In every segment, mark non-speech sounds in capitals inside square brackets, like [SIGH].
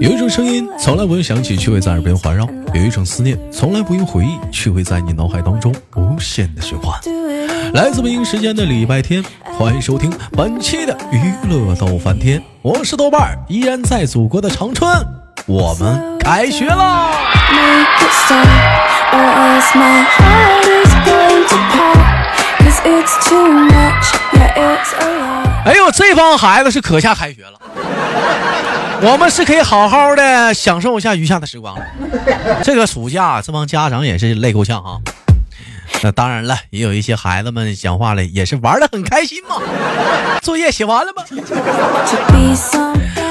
有一种声音从来不用想起，却会在耳边环绕；有一种思念从来不用回忆，却会在你脑海当中无限的循环。来自北京时间的礼拜天，欢迎收听本期的娱乐逗翻天，我是豆瓣儿，依然在祖国的长春，我们开学啦！哎呦，这帮孩子是可下开学了，我们是可以好好的享受一下余下的时光了。这个暑假，这帮家长也是累够呛啊。那当然了，也有一些孩子们讲话了，也是玩的很开心嘛。作业写完了吗？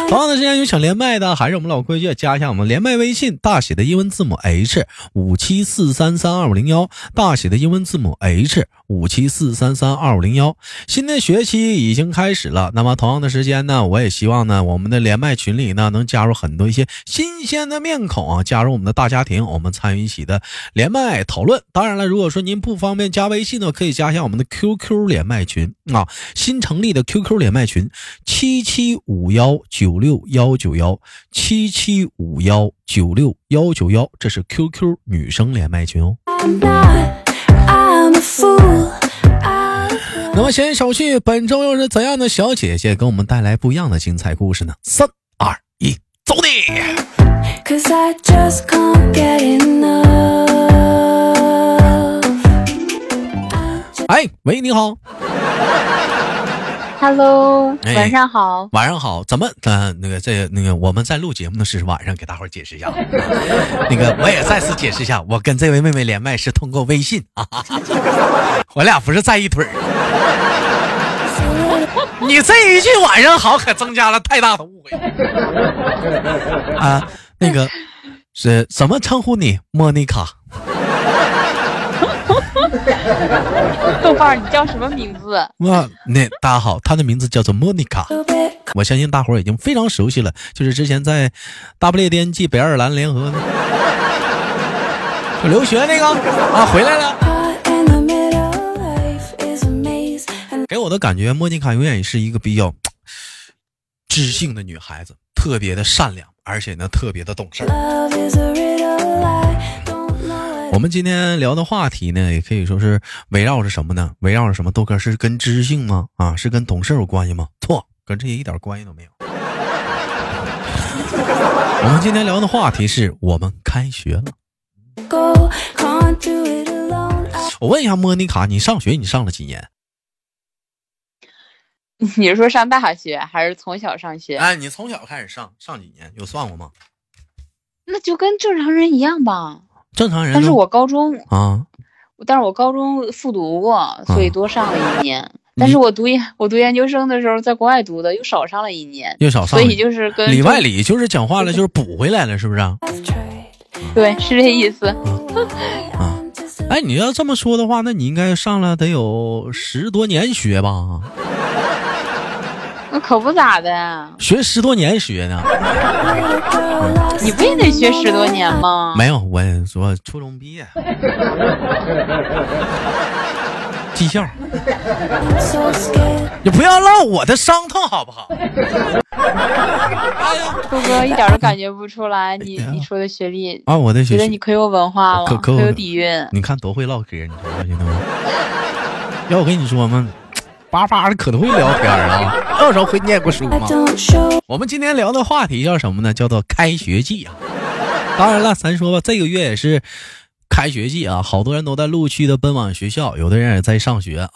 同样的时间有想连麦的，还是我们老规矩，加一下我们连麦微信，大写的英文字母 H 五七四三三二五零幺，大写的英文字母 H 五七四三三二五零幺。新的学期已经开始了，那么同样的时间呢，我也希望呢，我们的连麦群里呢，能加入很多一些新鲜的面孔啊，加入我们的大家庭，我们参与一起的连麦讨论。当然了，如果说您不方便加微信呢，可以加一下我们的 QQ 连麦群啊，新成立的 QQ 连麦群七七五幺九。六幺九幺七七五幺九六幺九幺，这是 QQ 女生连麦群哦。那么闲言少叙，本周又是怎样的小姐姐给我们带来不一样的精彩故事呢？三二一，走你！哎，喂，你好。Hello，晚上好。晚上好，怎么？呃，那个，这那个，我们在录节目的是晚上，给大伙儿解释一下。[LAUGHS] 那个，我也再次解释一下，我跟这位妹妹连麦是通过微信啊，[LAUGHS] 我俩不是在一腿儿。[LAUGHS] 你这一句晚上好，可增加了太大的误会。啊，那个是怎么称呼你？莫妮卡。豆瓣，你叫什么名字？哇，那大家好，她的名字叫做莫妮卡。我相信大伙儿已经非常熟悉了，就是之前在大不列颠暨北爱尔兰联合留学那个啊，回来了。给我的感觉，莫妮卡永远是一个比较 [TSK] 知性的女孩子，特别的善良，而且呢，特别的懂事。我们今天聊的话题呢，也可以说是围绕着什么呢？围绕着什么？豆哥是跟知性吗？啊，是跟懂事有关系吗？错，跟这些一点关系都没有。[LAUGHS] 我们今天聊的话题是我们开学了。[LAUGHS] 我问一下莫妮卡，你上学你上了几年？[LAUGHS] 你是说上大学还是从小上学？哎，你从小开始上上几年？有算过吗？那就跟正常人一样吧。正常人，但是我高中啊，但是我高中复读过，所以多上了一年。但是我读研，我读研究生的时候在国外读的，又少上了一年，又少上，所以就是跟里外里就是讲话了，就是补回来了，是不是？[LAUGHS] 对，是这意思。[LAUGHS] 啊，哎，你要这么说的话，那你应该上了得有十多年学吧？那可不咋的，学十多年学呢。你不也得学十多年吗？没有，我说初中毕业，[LAUGHS] 技校。你不要唠我的伤痛好不好？豆哥一点都感觉不出来，你你说的学历啊，我的学历，觉得你可有文化了，可有底蕴。你看多会唠嗑，你说兄弟们。要我跟你说吗？叭叭的可都会聊天啊！[LAUGHS] 到时候会念过书吗？我们今天聊的话题叫什么呢？叫做开学季啊！[LAUGHS] 当然了，咱说吧，这个月也是开学季啊，好多人都在陆续的奔往学校，有的人也在上学。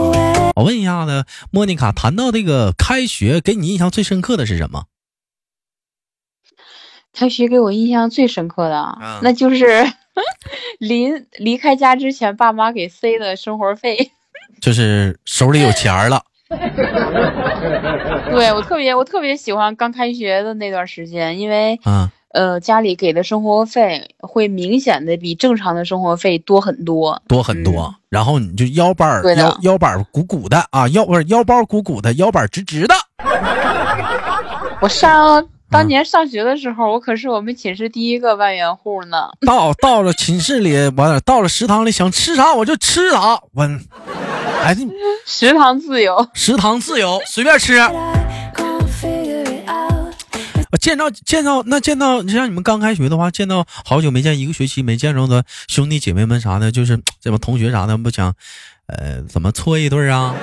我问一下呢，莫妮卡，谈到这个开学，给你印象最深刻的是什么？开学给我印象最深刻的，那就是 [LAUGHS] 临离开家之前，爸妈给塞的生活费。就是手里有钱了，[LAUGHS] 对我特别我特别喜欢刚开学的那段时间，因为嗯呃家里给的生活费会明显的比正常的生活费多很多，多很多。然后你就腰板腰腰板鼓鼓的啊，腰不是腰包鼓鼓的，腰板直直的。[LAUGHS] 我上。当年上学的时候，我可是我们寝室第一个万元户呢。到到了寝室里，完了到了食堂里，想吃啥我就吃啥。我，哎，食堂自由，食堂自由，随便吃。我见到见到那见到像你们刚开学的话，见到好久没见，一个学期没见着的兄弟姐妹们啥的，就是这帮同学啥的，不想，呃，怎么搓一顿啊？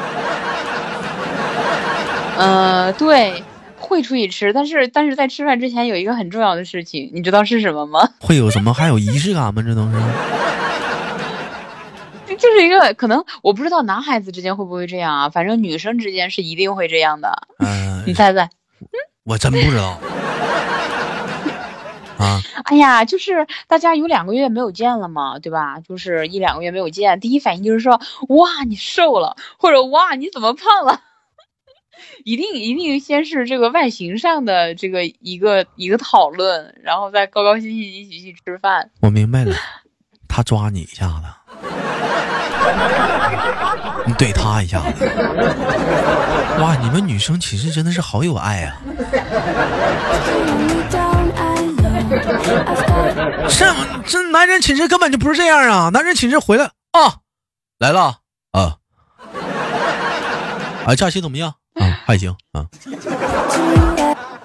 [LAUGHS] 呃，对，会出去吃，但是但是在吃饭之前有一个很重要的事情，你知道是什么吗？会有什么？还有仪式感吗？这都是。就是一个可能，我不知道男孩子之间会不会这样啊？反正女生之间是一定会这样的。嗯，[LAUGHS] 你猜猜？我真不知道。[LAUGHS] 啊！哎呀，就是大家有两个月没有见了嘛，对吧？就是一两个月没有见，第一反应就是说，哇，你瘦了，或者哇，你怎么胖了？[LAUGHS] 一定一定先是这个外形上的这个一个一个讨论，然后再高高兴兴一起去吃饭。我明白了，他抓你一下子。[LAUGHS] 你怼他一下子，哇！你们女生寝室真的是好有爱啊！这这男人寝室根本就不是这样啊！男人寝室回来啊，来了啊！啊，假期怎么样？啊，还行啊。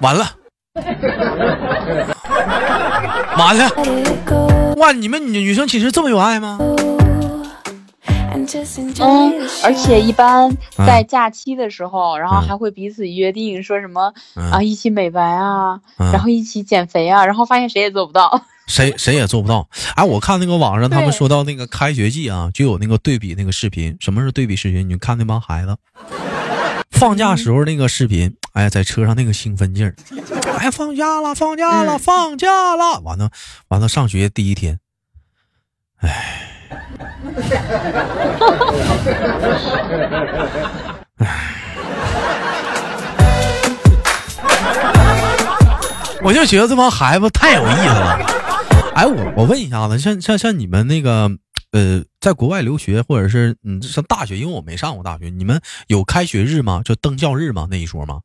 完了，完了！哇，你们女女生寝室这么有爱吗？嗯，而且一般在假期的时候，然后还会彼此约定说什么啊，一起美白啊，然后一起减肥啊，然后发现谁也做不到，[LAUGHS] 谁谁也做不到。哎，我看那个网上他们说到那个开学季啊，就有那个对比那个视频。什么是对比视频？你看那帮孩子。放假时候那个视频，哎，在车上那个兴奋劲儿，哎，放假了，放假了，放假了，完了完了，上学第一天，哎。我就觉得这帮孩子太有意思了。哎，我我问一下子，像像像你们那个呃，在国外留学或者是嗯上大学，因为我没上过大学，你们有开学日吗？就登教日吗？那一说吗？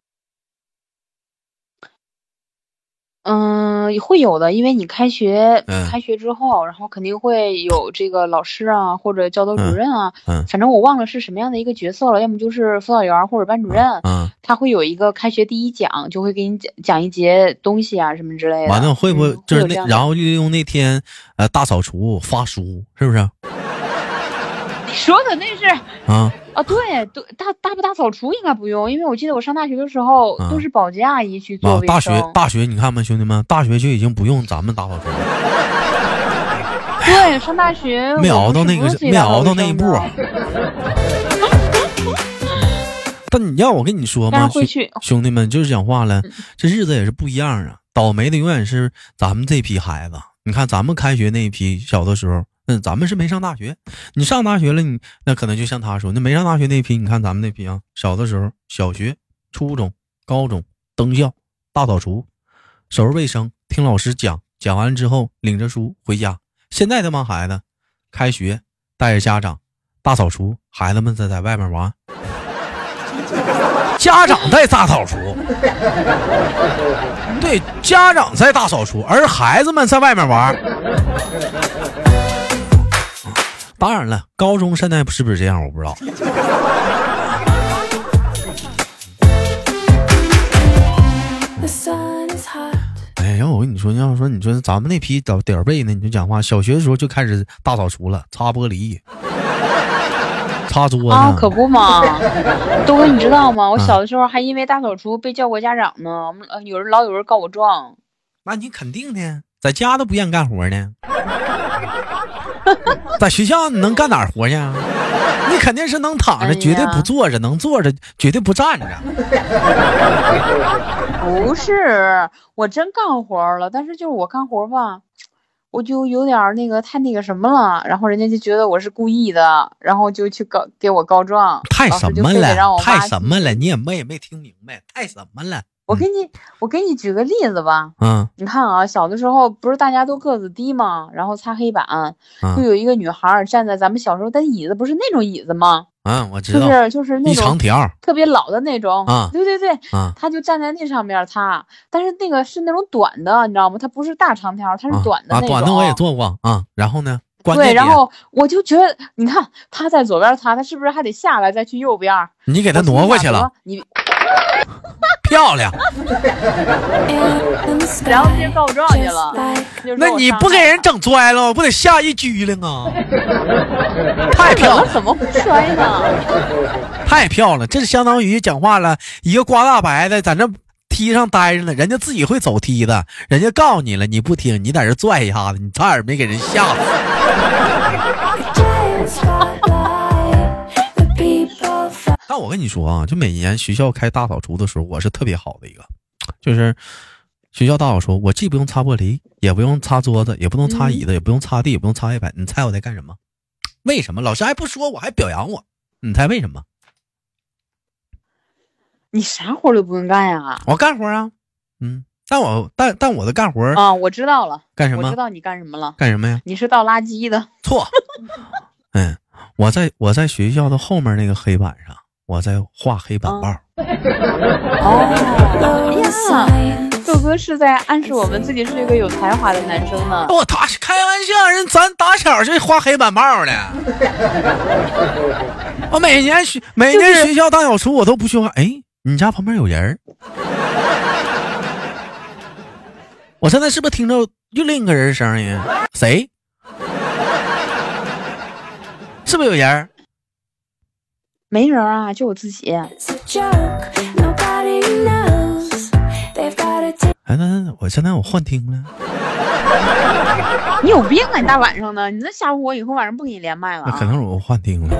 嗯，会有的，因为你开学，开学之后，然后肯定会有这个老师啊，或者教导主任啊，嗯，反正我忘了是什么样的一个角色了，要么就是辅导员或者班主任，嗯，他会有一个开学第一讲，就会给你讲讲一节东西啊，什么之类的。完了会不会就是那，然后利用那天呃大扫除发书，是不是？[LAUGHS] 你说的那是啊。啊，对，对，大大不大扫除应该不用，因为我记得我上大学的时候都是保洁阿姨去做啊大学大学，你看吧，兄弟们，大学就已经不用咱们打扫除了。对，上大学没熬到那个，没熬到那一步。[LAUGHS] 但你让我跟你说吗？兄弟们就是讲话了，这日子也是不一样啊。倒霉的永远是咱们这批孩子。你看咱们开学那一批，小的时候。嗯，咱们是没上大学，你上大学了，你那可能就像他说，那没上大学那批，你看咱们那批啊，小的时候，小学、初中、高中登校、大扫除、收拾卫生、听老师讲，讲完之后领着书回家。现在这帮孩子，开学带着家长大扫除，孩子们在在外面玩，家长在大扫除，对，家长在大扫除，而孩子们在外面玩。当然了，高中现在是不是这样？我不知道。哎呀，我跟你说，要说你说咱们那批点点儿背呢，你就讲话。小学的时候就开始大扫除了，擦玻璃、擦桌子啊，可不嘛。[LAUGHS] 东哥，你知道吗？我小的时候还因为大扫除被叫过家长呢。我们有人老有人告我状。那你肯定的，在家都不愿意干活呢。[LAUGHS] 在学校你能干哪活去？[LAUGHS] 你肯定是能躺着，绝对不坐着；能坐着，绝对不站着。[LAUGHS] 不是，我真干活了，但是就是我干活吧，我就有点那个太那个什么了，然后人家就觉得我是故意的，然后就去告给我告状。太什么了？太什么了？你也没也没听明白，太什么了？我给你，我给你举个例子吧。嗯，你看啊，小的时候不是大家都个子低吗？然后擦黑板，就有一个女孩站在咱们小时候的椅子，不是那种椅子吗？嗯，我知道，就是就是那种长条，特别老的那种。啊，对对对，啊，她就站在那上面擦，但是那个是那种短的，你知道吗？它不是大长条，它是短的那种。短的我也做过啊。然后呢？对，然后我就觉得，你看她在左边擦，她是不是还得下来再去右边？你给她挪过去了，你。[LAUGHS] 漂亮。然后就告状去了。那你不给人整摔了，不得吓一激灵啊？[LAUGHS] 太漂亮，怎么会摔呢？太漂亮，这是相当于讲话了，一个刮大白的在那梯上待着呢，人家自己会走梯子，人家告诉你了，你不听，你在这拽一下子，你差点没给人吓死。[LAUGHS] 但我跟你说啊，就每年学校开大扫除的时候，我是特别好的一个，就是学校大扫除，我既不用擦玻璃，也不用擦桌子，也不用擦椅子，也不用擦地，也不用擦黑板。你猜我在干什么？为什么老师还不说我，还表扬我？你猜为什么？你啥活都不用干呀？我干活啊，嗯，但我但但我的干活啊，我知道了，干什么？我知道你干什么了？干什么呀？你是倒垃圾的。错，[LAUGHS] 嗯，我在我在学校的后面那个黑板上。我在画黑板报。哦，呀，豆哥是在暗示我们自己是一个有才华的男生呢。我打开玩笑，人咱打小就画黑板报呢。[LAUGHS] 我每年学每年学校大扫除，我都不去画。哎，你家旁边有人？[LAUGHS] 我现在是不是听着又另一个人声音？谁？[LAUGHS] 是不是有人？没人啊，就我自己。哎，那那我现在我幻听了。你有病啊！你大晚上的，你这吓唬我，以后晚上不给你连麦了。那可能是我幻听了。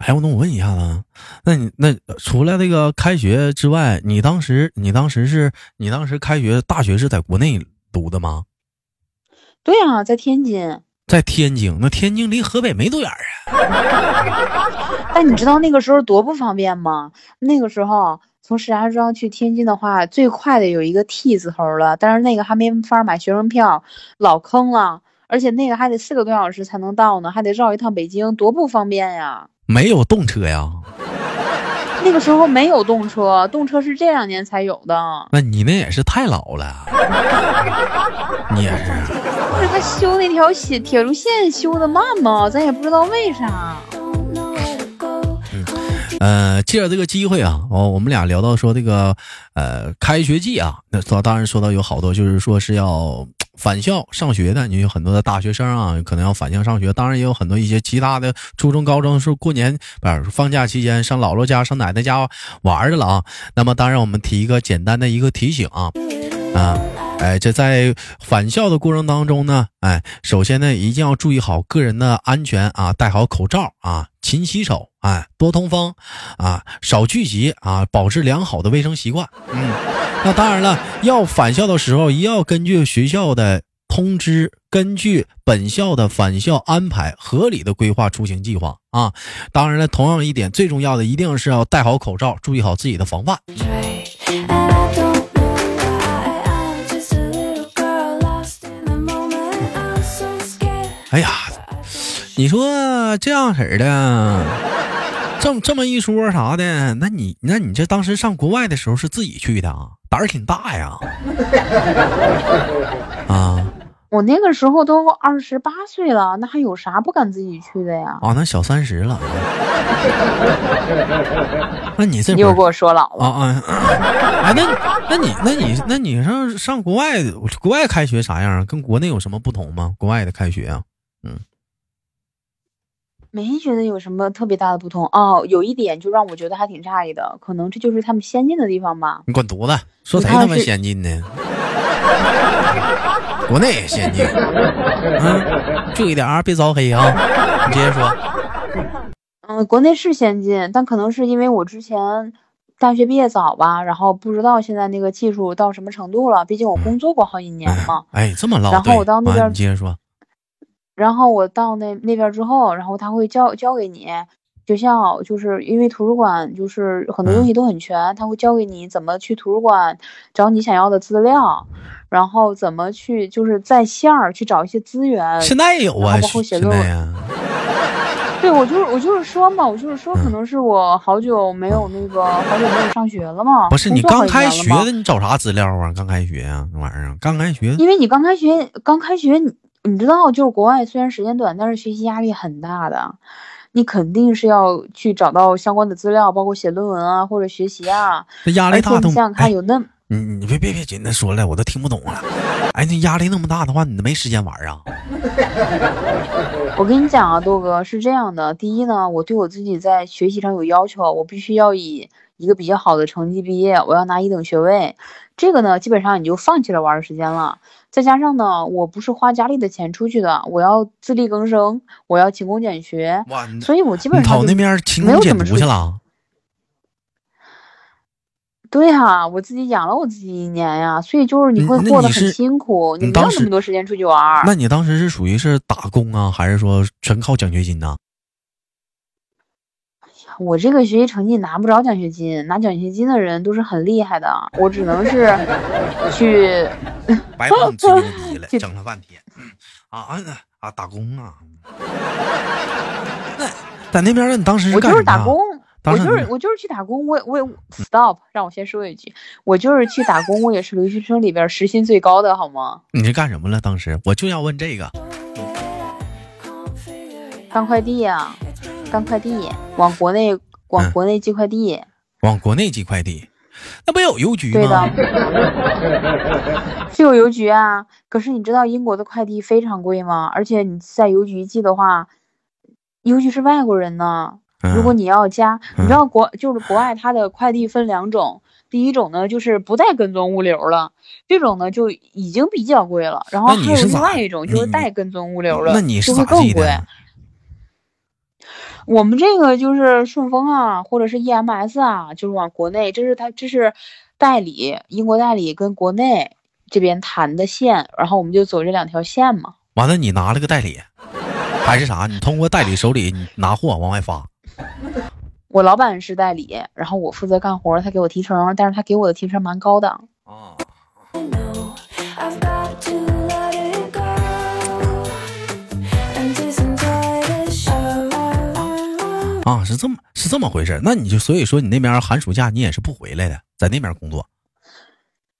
哎，我那我问一下子，那你那除了那个开学之外，你当时你当时是你当时开学大学是在国内？读的吗？对啊，在天津。在天津，那天津离河北没多远啊。[LAUGHS] 但你知道那个时候多不方便吗？那个时候从石家庄去天津的话，最快的有一个 T 字头了，但是那个还没法买学生票，老坑了。而且那个还得四个多小时才能到呢，还得绕一趟北京，多不方便呀。没有动车呀。[LAUGHS] 那个时候没有动车，动车是这两年才有的。那你那也是太老了，[LAUGHS] 你也是。不是他修那条铁铁路线修的慢吗？咱也不知道为啥。呃，借着这个机会啊，哦，我们俩聊到说这个，呃，开学季啊，那说当然说到有好多就是说是要。返校上学的，你有很多的大学生啊，可能要返校上学。当然也有很多一些其他的初中、高中是过年不是放假期间上姥姥家、上奶奶家玩去了啊。那么当然我们提一个简单的一个提醒啊，啊，哎，这在返校的过程当中呢，哎，首先呢一定要注意好个人的安全啊，戴好口罩啊，勤洗手，哎，多通风啊，少聚集啊，保持良好的卫生习惯，嗯。那当然了，要返校的时候，一定要根据学校的通知，根据本校的返校安排，合理的规划出行计划啊。当然了，同样一点，最重要的一定是要戴好口罩，注意好自己的防范。哎呀，你说这样式的。这么这么一说啥的，那你那你这当时上国外的时候是自己去的啊？胆儿挺大呀！[LAUGHS] 啊，我那个时候都二十八岁了，那还有啥不敢自己去的呀？啊，那小三十了。[LAUGHS] 那你这你又给我说老了啊啊！哎，那那你那你那你上上国外国外开学啥样？跟国内有什么不同吗？国外的开学啊？嗯。没觉得有什么特别大的不同哦，有一点就让我觉得还挺诧异的，可能这就是他们先进的地方吧。你滚犊子！说谁他妈先进呢？国内也先进。嗯，注意点啊，别招黑啊！你接着说。嗯，国内是先进，但可能是因为我之前大学毕业早吧，然后不知道现在那个技术到什么程度了。毕竟我工作过好几年嘛。哎，这么唠。然后我到那边，你接着说。然后我到那那边之后，然后他会教教给你，学校就是因为图书馆就是很多东西都很全，他会教给你怎么去图书馆找你想要的资料，然后怎么去就是在线儿去找一些资源。现在也有啊，包括写论文。[LAUGHS] 对，我就是我就是说嘛，我就是说，可能是我好久没有那个好久没有上学了嘛。不是你刚开学的，你找啥资料啊？刚开学啊，那玩意儿刚开学。因为你刚开学，刚开学你。知道，就是国外虽然时间短，但是学习压力很大的。你肯定是要去找到相关的资料，包括写论文啊，或者学习啊。这压力大，你想想看，有那……你你别别别紧的说了，我都听不懂了。哎，那压力那么大的话，你都没时间玩啊？[LAUGHS] 我跟你讲啊，豆哥是这样的。第一呢，我对我自己在学习上有要求，我必须要以一个比较好的成绩毕业，我要拿一等学位。这个呢，基本上你就放弃了玩的时间了。再加上呢，我不是花家里的钱出去的，我要自力更生，我要勤工俭学，所以我基本上跑那边勤工俭读去了。对呀，我自己养了我自己一年呀，所以就是你会过得很辛苦，你没有那么多时间出去玩。那你当时是属于是打工啊，还是说全靠奖学金呢？我这个学习成绩拿不着奖学金，拿奖学金的人都是很厉害的，我只能是 [LAUGHS] 去。白帮吹 [LAUGHS] 牛逼了，整了半天。啊啊啊！打工啊！那在那边呢？你当时我就是打工，我就是我就是去打工。我我也 stop，让我先说一句，我就是去打工，我也是留学生里边时薪最高的，好吗？你是干什么了？当时我就要问这个。干快递呀。干快递，往国内往国内寄快递，往国内寄快递，那不有邮局吗？对的，[LAUGHS] 是有邮局啊。可是你知道英国的快递非常贵吗？而且你在邮局寄的话，邮局是外国人呢。如果你要加，你知道国就是国外，它的快递分两种，第一种呢就是不带跟踪物流了，这种呢就已经比较贵了。然后还有另外一种就是带跟踪物流了，那你是咋寄的？我们这个就是顺丰啊，或者是 EMS 啊，就是往国内，这是他这是代理，英国代理跟国内这边谈的线，然后我们就走这两条线嘛。完了，你拿了个代理，还是啥？你通过代理手里你拿货往外发。[LAUGHS] 我老板是代理，然后我负责干活，他给我提成，但是他给我的提成蛮高的。哦。[LAUGHS] 啊，是这么是这么回事那你就所以说你那边寒暑假你也是不回来的，在那边工作。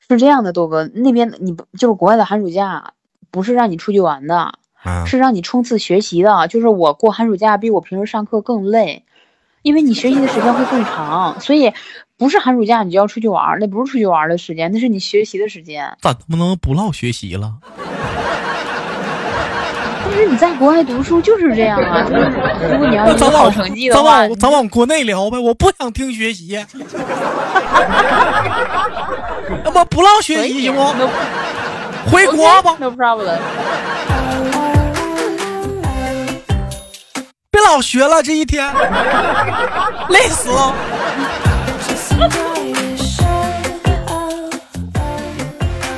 是这样的，豆哥，那边你不就是国外的寒暑假，不是让你出去玩的，是让你冲刺学习的。就是我过寒暑假比我平时上课更累，因为你学习的时间会更长，所以不是寒暑假你就要出去玩，那不是出去玩的时间，那是你学习的时间。咋不能不唠学习了？但是你在国外读书就是这样啊，[LAUGHS] 就是如果你要有好成绩的话，咱往咱往国内聊呗，我不想听学习。[LAUGHS] 那不不唠学习行不？回国吧。No problem。别老学了，这一天累死了。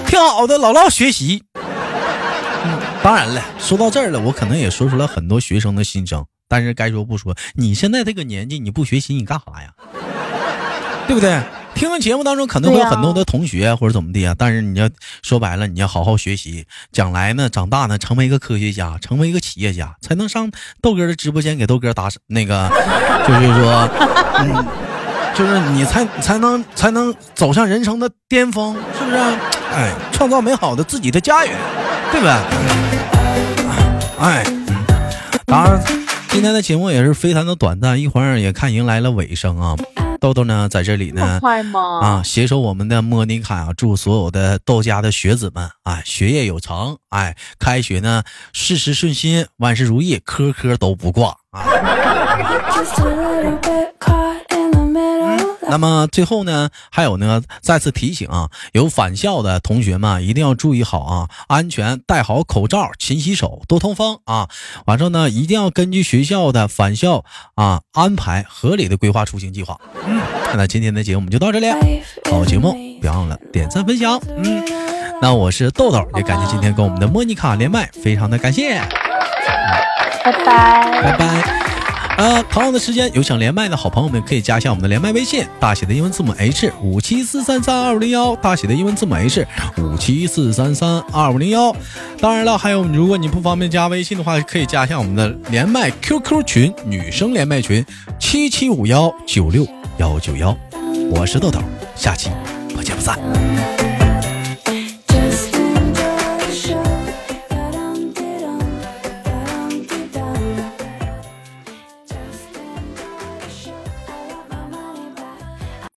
挺好的，老唠学习。当然了，说到这儿了，我可能也说出了很多学生的心声。但是该说不说，你现在这个年纪，你不学习，你干啥呀？[LAUGHS] 对不对？听完节目当中可能会有很多的同学或者怎么的啊。但是你要说白了，你要好好学习，将来呢，长大呢，成为一个科学家，成为一个企业家，才能上豆哥的直播间给豆哥打那个，[LAUGHS] 就是说，嗯，就是你才才能才能走向人生的巅峰，是不是？哎，创造美好的自己的家园，对不对？哎，当然，今天的节目也是非常的短暂，一会儿也看迎来了尾声啊。豆豆呢，在这里呢，啊，携手我们的莫妮卡啊，祝所有的豆家的学子们啊，学业有成，哎，开学呢，事事顺心，万事如意，科科都不挂啊。那么最后呢，还有呢，再次提醒啊，有返校的同学们一定要注意好啊，安全，戴好口罩，勤洗手，多通风啊。完之后呢，一定要根据学校的返校啊安排，合理的规划出行计划。嗯，那今天的节目我们就到这里，好节目别忘了点赞分享。嗯，那我是豆豆，也感谢今天跟我们的莫妮卡连麦，非常的感谢。拜拜，拜拜。啊，同样的时间，有想连麦的好朋友们可以加一下我们的连麦微信，大写的英文字母 H 五七四三三二五零幺，大写的英文字母 H 五七四三三二五零幺。当然了，还有如果你不方便加微信的话，可以加一下我们的连麦 QQ 群，女生连麦群七七五幺九六幺九幺。我是豆豆，下期不见不散。